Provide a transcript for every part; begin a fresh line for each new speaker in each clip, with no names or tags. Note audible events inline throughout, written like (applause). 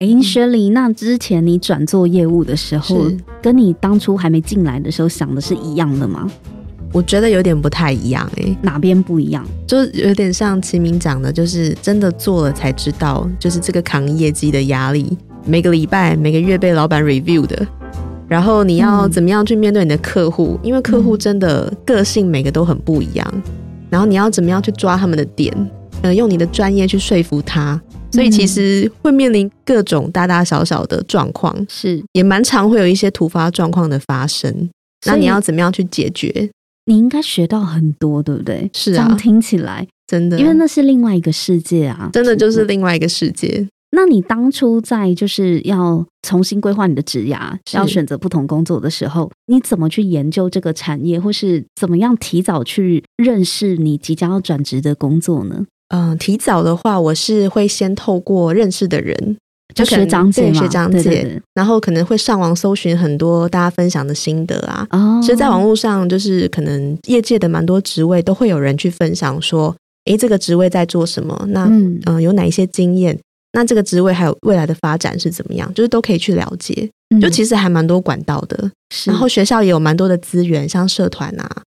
哎，薛丽，那之前你转做业务的时候，跟你当初还没进来的时候想的是一样的吗？
我觉得有点不太一样，哎，
哪边不一样？
就有点像齐明讲的，就是真的做了才知道，就是这个扛业绩的压力，每个礼拜、每个月被老板 review 的，然后你要怎么样去面对你的客户？因为客户真的个性每个都很不一样，然后你要怎么样去抓他们的点？呃，用你的专业去说服他。所以其实会面临各种大大小小的状况，
是
也蛮常会有一些突发状况的发生。那你要怎么样去解决？
你应该学到很多，对不对？
是
啊，听起来
真的，
因为那是另外一个世界啊，
真的就是另外一个世界。
那你当初在就是要重新规划你的职涯，要选择不同工作的时候，你怎么去研究这个产业，或是怎么样提早去认识你即将要转职的工作呢？
嗯，提早的话，我是会先透过认识的人，
就学长姐
学长姐，然后可能会上网搜寻很多大家分享的心得啊。哦，其实，在网络上，就是可能业界的蛮多职位都会有人去分享说，诶，这个职位在做什么？那嗯，有哪一些经验？那这个职位还有未来的发展是怎么样？就是都可以去了解。就其实还蛮多管道的，然后学校也有蛮多的资源，像社团啊。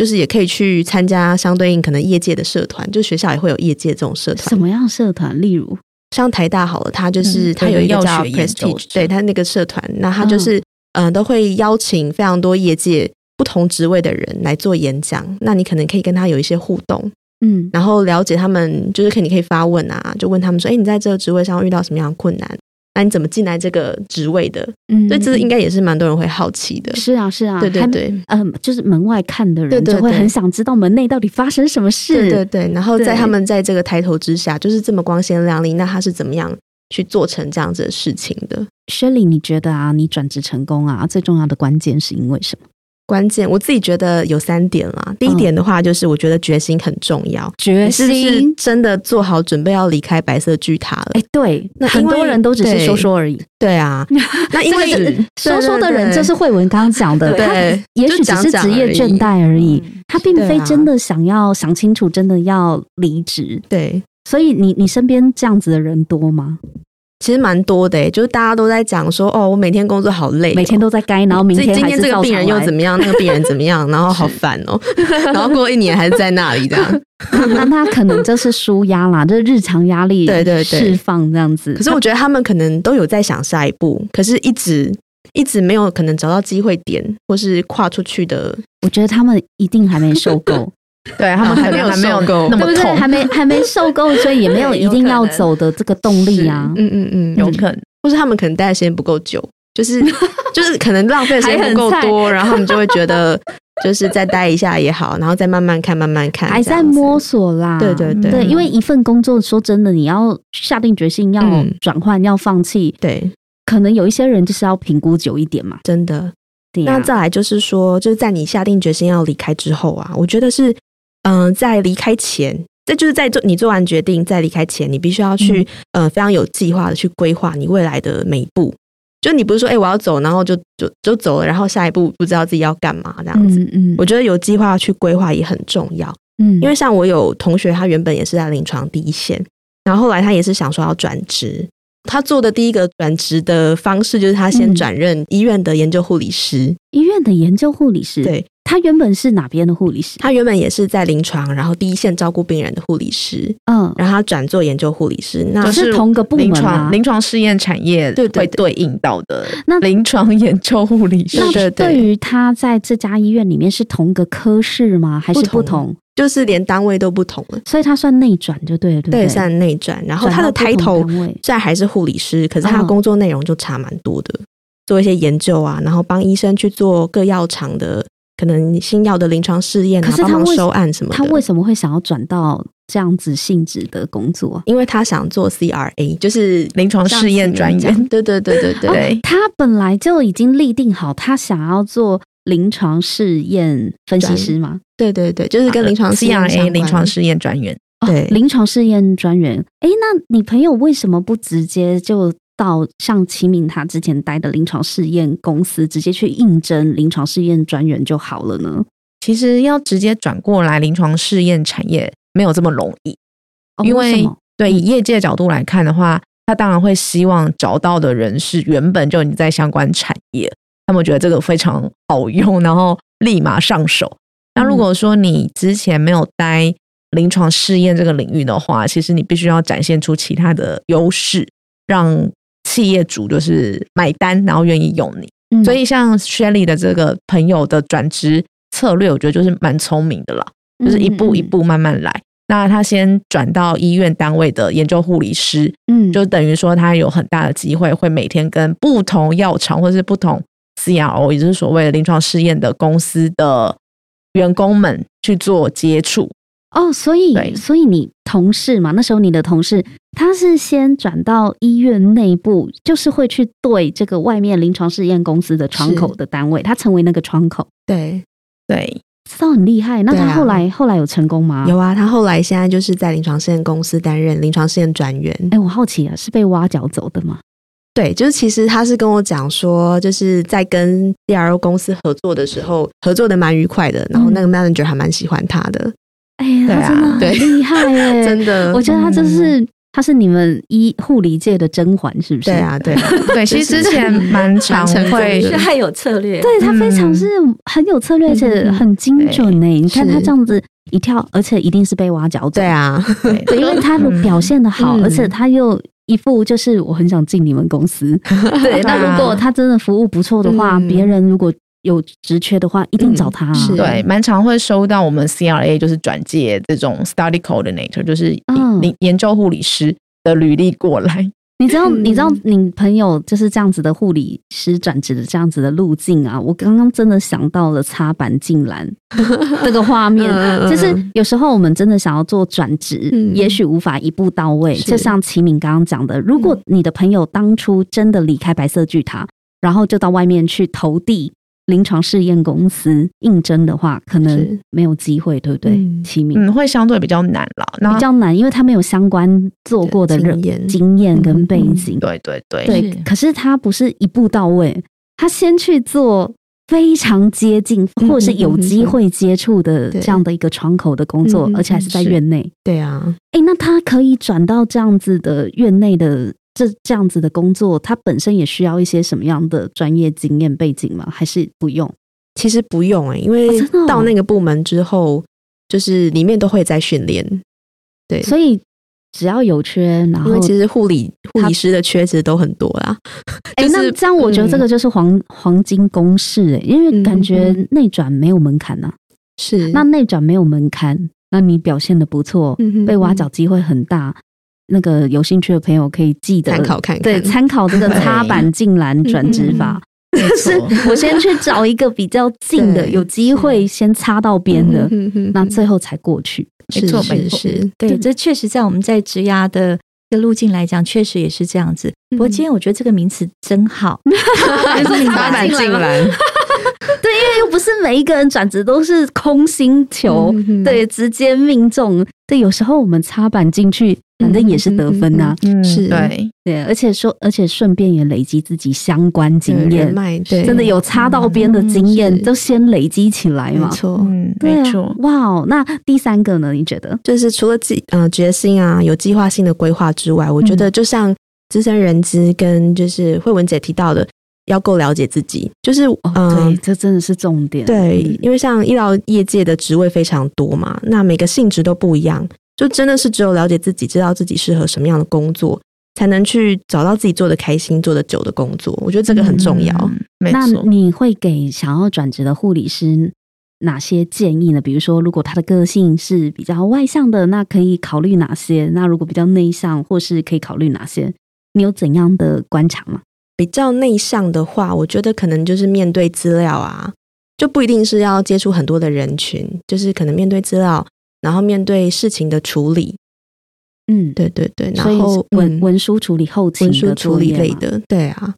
就是也可以去参加相对应可能业界的社团，就学校也会有业界这种社团。
什么样社团？例如
像台大好了，它就是它有一个叫 Prestige，对它那个社团，那它就是嗯都会邀请非常多业界不同职位的人来做演讲。那你可能可以跟他有一些互动，嗯，然后了解他们，就是可你可以发问啊，就问他们说，哎，你在这个职位上遇到什么样的困难？那你怎么进来这个职位的？嗯，所以这应该也是蛮多人会好奇的。
是啊，是啊，
对对对，
嗯，就是门外看的人就会很想知道门内到底发生什么事。
对对对，然后在他们在这个抬头之下，就是这么光鲜亮丽，那他是怎么样去做成这样子的事情的？
薛丽，你觉得啊，你转职成功啊，最重要的关键是因为什么？
关键我自己觉得有三点啦。第一点的话，就是我觉得决心很重要，
决心
真的做好准备要离开白色巨塔了。
哎，对，那很多人都只是说说而已。
对啊，(laughs) 那因为
说说的人，就是慧文刚刚讲的，对，也许只是职业倦怠而已，他并非真的想要想清楚，真的要离职。
对，
所以你你身边这样子的人多吗？
其实蛮多的，就是大家都在讲说，哦，我每天工作好累，
每天都在该，然后明天
今天这个病人又怎么样，(laughs) 那个病人怎么样，然后好烦哦，(laughs) 然后过一年还是在那里这样，(laughs)
那他可能就是舒压啦，就是日常压力
对对
释放这样子。
可是我觉得他们可能都有在想下一步，可是一直一直没有可能找到机会点，或是跨出去的。
我觉得他们一定还没受够。
对他们还 (laughs) 没有
还
没有够，
对不对？还没还没受够，所以也没有 (laughs) 一定要走的这个动力啊。
嗯嗯嗯，有可能，或是他们可能待的时间不够久，就是 (laughs) 就是可能浪费的时间不够多，然后他们就会觉得就是再待一下也好，然后再慢慢看慢慢看，
还在摸索啦。
对对对，
对，因为一份工作说真的，你要下定决心要转换要放弃，
对，
可能有一些人就是要评估久一点嘛。
真的，那再来就是说，就是在你下定决心要离开之后啊，我觉得是。嗯，在离开前，这就是在做你做完决定，在离开前，你必须要去呃非常有计划的去规划你未来的每一步。就你不是说，哎，我要走，然后就就就走了，然后下一步不知道自己要干嘛这样子。嗯嗯，我觉得有计划去规划也很重要。嗯，因为像我有同学，他原本也是在临床第一线，然后后来他也是想说要转职。他做的第一个转职的方式，就是他先转任医院的研究护理师。
医院的研究护理师，
对。
他原本是哪边的护理师？
他原本也是在临床，然后第一线照顾病人的护理师。嗯，然后他转做研究护理师，
那是同个部门
啊。临床试验产业
对
会对应到的。那临床研究护理师，
对
对于他在这家医院里面是同个科室吗？还是不同？
就是连单位都不同了，
所以他算内转就对了，对
对？算内转。然后他的抬头在还是护理师，可是他工作内容就差蛮多的，做一些研究啊，然后帮医生去做各药厂的。可能新药的临床试验啊，帮忙收案什么的。
他为什么会想要转到这样子性质的工作？
因为他想做 CRA，就是
临床试验专员。(laughs)
对对对对对。
他本来就已经立定好，他想要做临床试验分析师吗？
对对对，就是跟临床
CRA 临床试验专员。
对，
临床试验专员。哎，那你朋友为什么不直接就到像齐敏他之前待的临床试验公司，直接去应征临床试验专员就好了呢？
其实要直接转过来临床试验产业没有这么容易，因为对以业界角度来看的话，他当然会希望找到的人是原本就你在相关产业，他们觉得这个非常好用，然后立马上手。那如果说你之前没有待临床试验这个领域的话，其实你必须要展现出其他的优势，让企业主就是买单，然后愿意用你。所以像 Shelly 的这个朋友的转职策略，我觉得就是蛮聪明的了，就是一步一步慢慢来。那他先转到医院单位的研究护理师，嗯，就等于说他有很大的机会会每天跟不同药厂或者是不同 CRO，也就是所谓的临床试验的公司的员工们去做接触。
哦，所以所以你同事嘛，那时候你的同事他是先转到医院内部，就是会去对这个外面临床试验公司的窗口的单位，他成为那个窗口。
对
对，
知道很厉害。那他后来后来有成功吗？
有啊，他后来现在就是在临床试验公司担任临床试验专员。
哎，我好奇啊，是被挖角走的吗？
对，就是其实他是跟我讲说，就是在跟 DRO 公司合作的时候，合作的蛮愉快的，然后那个 manager 还蛮喜欢他的。
哎呀，他真的很厉害耶！(laughs)
真的，
我觉得他就是他是你们医护理界的甄嬛，是不是？
对啊，对 (laughs)
对。其实之前蛮常会，
是还有策略，
对他非常是很有策略，而且很精准呢。你看他这样子一跳，而且一定是被挖角走。
对啊，
对，(laughs) 因为他表现的好，而且他又一副就是我很想进你们公司。对，那如果他真的服务不错的话，别人如果。有职缺的话，一定找他。
对，蛮常会收到我们 CRA 就是转介这种 study coordinator，就是研研究护理师的履历过来。
你知道，你知道你朋友就是这样子的护理师转职的这样子的路径啊？我刚刚真的想到了插板进篮 (laughs) 这个画面，就是有时候我们真的想要做转职，也许无法一步到位。就像齐敏刚刚讲的，如果你的朋友当初真的离开白色巨塔，然后就到外面去投递。临床试验公司应征的话，可能没有机会，对不对？齐名
嗯，会相对比较难了，
比较难，因为他没有相关做过的经验、经验跟背景。
对对对，
对。可是他不是一步到位，他先去做非常接近或者是有机会接触的这样的一个窗口的工作，而且还是在院内。
对啊，
哎，那他可以转到这样子的院内的。这这样子的工作，它本身也需要一些什么样的专业经验背景吗？还是不用？
其实不用哎，因为到那个部门之后，就是里面都会在训练。对，
所以只要有缺，然后
其实护理护理师的缺其实都很多啦。
哎，(laughs) 那这样我觉得这个就是黄黄金公式哎，因为感觉内转没有门槛呐。
是，
那内转没有门槛，那你表现的不错，被挖角机会很大。那个有兴趣的朋友可以记得
参考看，
对，参考这个插板进篮转职法，就是我先去找一个比较近的，(laughs) 有机会先插到边的，那最后才过去。
没错，没错，
对，这确实在我们在职涯的一个路径来讲，确实也是这样子。不过今天我觉得这个名词真好，(laughs)
插板进篮。(laughs)
对，因为又不是每一个人转职都是空心球，对，直接命中。对，有时候我们插板进去。反正也是得分呐，
是
对。
对，而且说，而且顺便也累积自己相关经验，
对，
真的有擦到边的经验，都先累积起来嘛，
没错，
嗯，没错，
哇哦，那第三个呢？你觉得，
就是除了计呃决心啊，有计划性的规划之外，我觉得就像资深人资跟就是慧文姐提到的，要够了解自己，就是
嗯，这真的是重点，
对，因为像医疗业界的职位非常多嘛，那每个性质都不一样。就真的是只有了解自己，知道自己适合什么样的工作，才能去找到自己做的开心、做的久的工作。我觉得这个很重要。
那你会给想要转职的护理师哪些建议呢？比如说，如果他的个性是比较外向的，那可以考虑哪些？那如果比较内向，或是可以考虑哪些？你有怎样的观察吗？
比较内向的话，我觉得可能就是面对资料啊，就不一定是要接触很多的人群，就是可能面对资料。然后面对事情的处理，嗯，对对对，然后
文文书处理后勤
文书处理类的，对啊，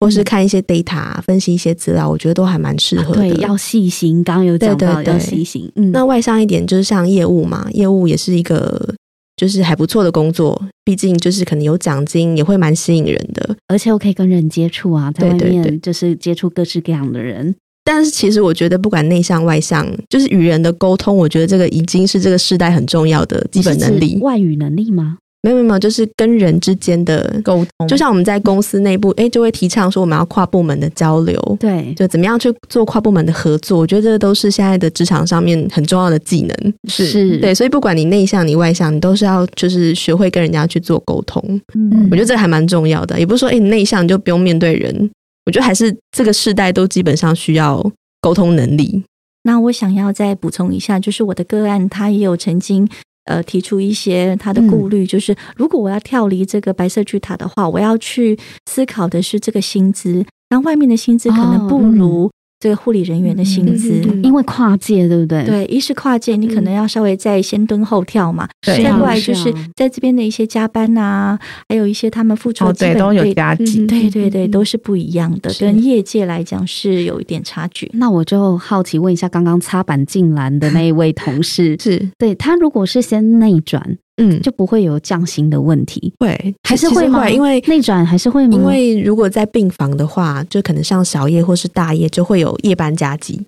或是看一些 data 分析一些资料，我觉得都还蛮适合的。
对，要细心。刚刚有讲到要细心。嗯，
那外向一点就是像业务嘛，业务也是一个就是还不错的工作，毕竟就是可能有奖金，也会蛮吸引人的，
而且我可以跟人接触啊，在外面就是接触各式各样的人。
但是其实我觉得，不管内向外向，就是与人的沟通，我觉得这个已经是这个时代很重要的基本能力。
外语能力吗？
没有没有，就是跟人之间的
沟通。
就像我们在公司内部，哎，就会提倡说我们要跨部门的交流。
对，
就怎么样去做跨部门的合作？我觉得这都是现在的职场上面很重要的技能。
是
对，所以不管你内向你外向，你都是要就是学会跟人家去做沟通。嗯，我觉得这还蛮重要的。也不是说哎，你内向你就不用面对人。我觉得还是这个世代都基本上需要。沟通能力。
那我想要再补充一下，就是我的个案，他也有曾经呃提出一些他的顾虑，就是如果我要跳离这个白色巨塔的话，我要去思考的是这个薪资，那外面的薪资可能不如。这个护理人员的薪资，
因为跨界，对不对？
对，一是跨界，你可能要稍微再先蹲后跳嘛。
再
过来就是在这边的一些加班呐，还有一些他们付出的
对都有加急，
对对对，都是不一样的，跟业界来讲是有一点差距。
那我就好奇问一下，刚刚擦板进来的那一位同事，(laughs)
是。
对他如果是先内转。嗯，就不会有降薪的问题，
会
还是会
吗？因为
内转还是会吗？
因为如果在病房的话，就可能像小夜或是大夜，就会有夜班加急。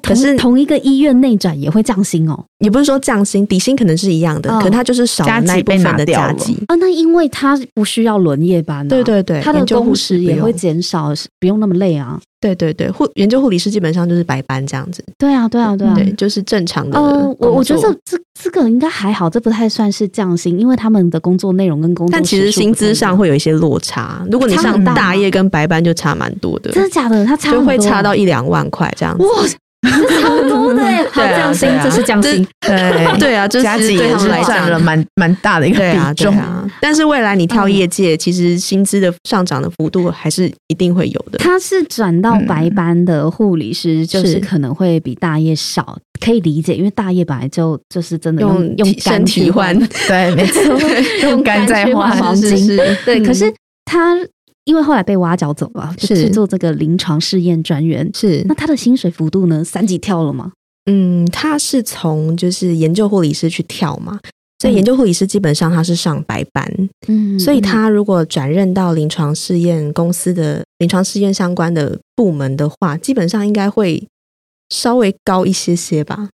可是同一个医院内转也会降薪哦，
也不是说降薪，底薪可能是一样的，可他就是少那一部分的加急
啊。那因为他不需要轮夜班，
对对对，
他的工时也会减少，不用那么累啊。
对对对，护研究护理师基本上就是白班这样子。
对啊，对啊，对啊，
对，就是正常的。呃，
我我觉得这这个应该还好，这不太算是降薪，因为他们的工作内容跟工作，
但其实薪资上会有一些落差。如果你上大夜跟白班就差蛮多的，
真的假的？他差
就会差到一两万块这样子。哇！(laughs)
超多的，好降薪，这是降薪，
对。对啊，就是对他们来
讲。了蛮蛮大的一个比重。啊。
但是未来你跳业界，其实薪资的上涨的幅度还是一定会有的。
他是转到白班的护理师，就是可能会比大业少，可以理解，因为大业本来就就是真的用用
身体换，
对，没错，(laughs) 用肝在换
黄金，对。可是他。因为后来被挖角走了，是做这个临床试验专员。
是
那他的薪水幅度呢？三级跳了吗？
嗯，他是从就是研究护理师去跳嘛，所以研究护理师基本上他是上白班。嗯，所以他如果转任到临床试验公司的临床试验相关的部门的话，基本上应该会稍微高一些些吧。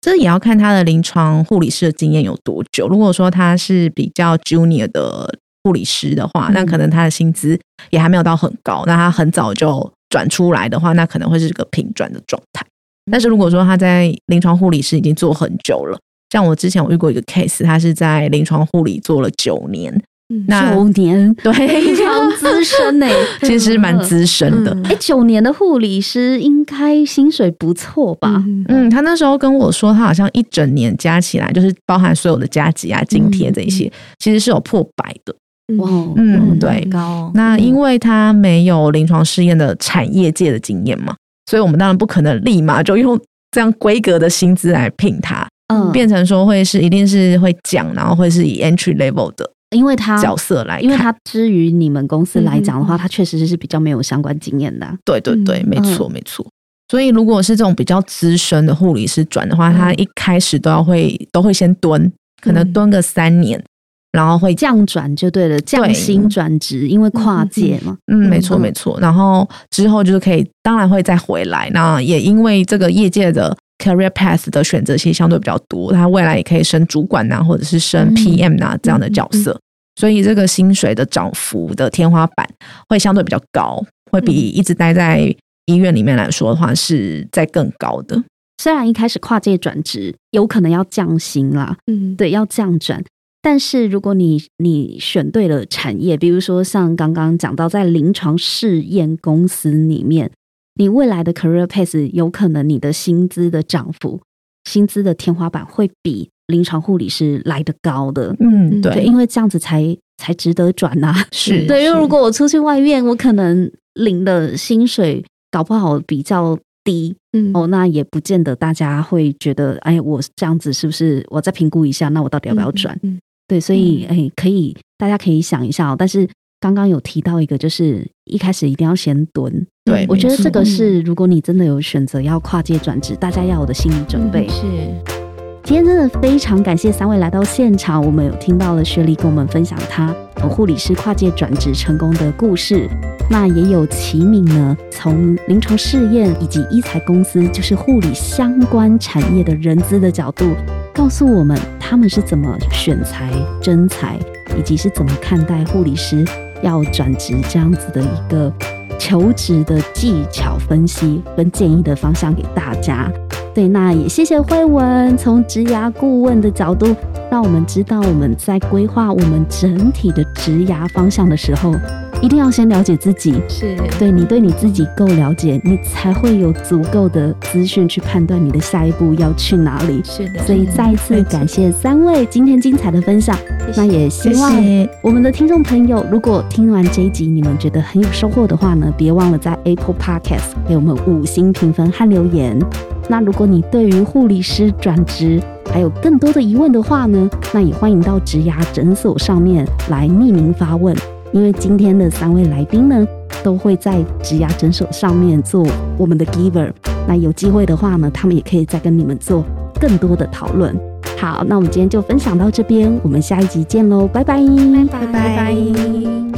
这也要看他的临床护理师的经验有多久。如果说他是比较 junior 的。护理师的话，那可能他的薪资也还没有到很高。那他很早就转出来的话，那可能会是个平转的状态。但是如果说他在临床护理师已经做很久了，像我之前我遇过一个 case，他是在临床护理做了九年，那
九年 (laughs)
对，
非常资深呢，(laughs)
其实蛮资深的。
哎，九年的护理师应该薪水不错吧？
嗯，他那时候跟我说，他好像一整年加起来，就是包含所有的加急啊、津贴这些，其实是有破百的。
哇，
嗯，对，
高。
那因为他没有临床试验的产业界的经验嘛，所以我们当然不可能立马就用这样规格的薪资来聘他，嗯，变成说会是一定是会讲，然后会是以 entry level 的，
因为他
角色来，
因为他之于你们公司来讲的话，他确实是比较没有相关经验的。
对对对，没错没错。所以如果是这种比较资深的护理师转的话，他一开始都要会都会先蹲，可能蹲个三年。然后会
降转就对了，降薪转职，因为跨界嘛。
嗯，没错没错。然后之后就是可以，当然会再回来。那也因为这个业界的 career path 的选择性相对比较多，他未来也可以升主管呐，或者是升 PM 呐这样的角色。所以这个薪水的涨幅的天花板会相对比较高，会比一直待在医院里面来说的话是在更高的。
虽然一开始跨界转职有可能要降薪啦，嗯，对，要降转。但是如果你你选对了产业，比如说像刚刚讲到在临床试验公司里面，你未来的 career path 有可能你的薪资的涨幅、薪资的天花板会比临床护理师来的高的。
嗯，对，
因为这样子才才值得转呐。
是 (laughs)
对，因为如果我出去外面，我可能领的薪水搞不好比较低，嗯，哦，那也不见得大家会觉得，哎，我这样子是不是我再评估一下，那我到底要不要转？对，所以哎，可以，大家可以想一下哦。但是刚刚有提到一个，就是一开始一定要先蹲。
对，
我觉得这个是如果你真的有选择要跨界转职，大家要有的心理准备。
是。
今天真的非常感谢三位来到现场，我们有听到了雪莉跟我们分享她护理师跨界转职成功的故事。那也有齐敏呢，从临床试验以及医材公司，就是护理相关产业的人资的角度，告诉我们他们是怎么选材、征才，以及是怎么看待护理师要转职这样子的一个求职的技巧分析跟建议的方向给大家。对，那也谢谢慧文从职涯顾问的角度，让我们知道我们在规划我们整体的职涯方向的时候，一定要先了解自己。
是
对你对你自己够了解，你才会有足够的资讯去判断你的下一步要去哪里。
是的，
所以再一次感谢三位今天精彩的分享。那也希望我们的听众朋友，如果听完这一集你们觉得很有收获的话呢，别忘了在 Apple Podcast 给我们五星评分和留言。那如果你对于护理师转职还有更多的疑问的话呢，那也欢迎到植牙诊所上面来匿名发问，因为今天的三位来宾呢，都会在植牙诊所上面做我们的 giver。那有机会的话呢，他们也可以再跟你们做更多的讨论。好，那我们今天就分享到这边，我们下一集见喽，拜拜，
拜拜。